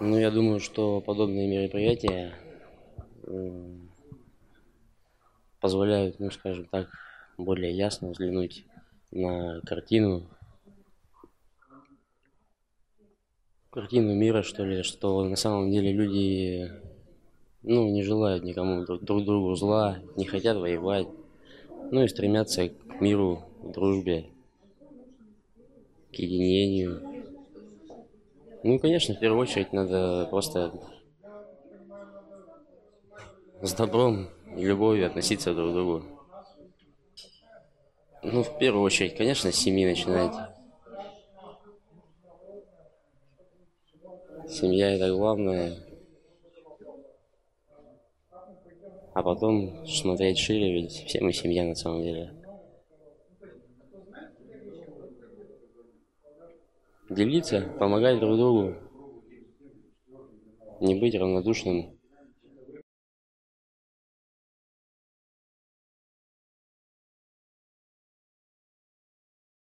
Ну, я думаю, что подобные мероприятия позволяют, ну, скажем так, более ясно взглянуть на картину, картину мира, что ли, что на самом деле люди, ну, не желают никому друг, друг другу зла, не хотят воевать, ну и стремятся к миру, к дружбе, к единению. Ну конечно, в первую очередь надо просто с добром и любовью относиться друг к другу. Ну, в первую очередь, конечно, с семьи начинать. Семья это главное. А потом смотреть шире, ведь все мы семья на самом деле. Делиться, помогать друг другу. Не быть равнодушным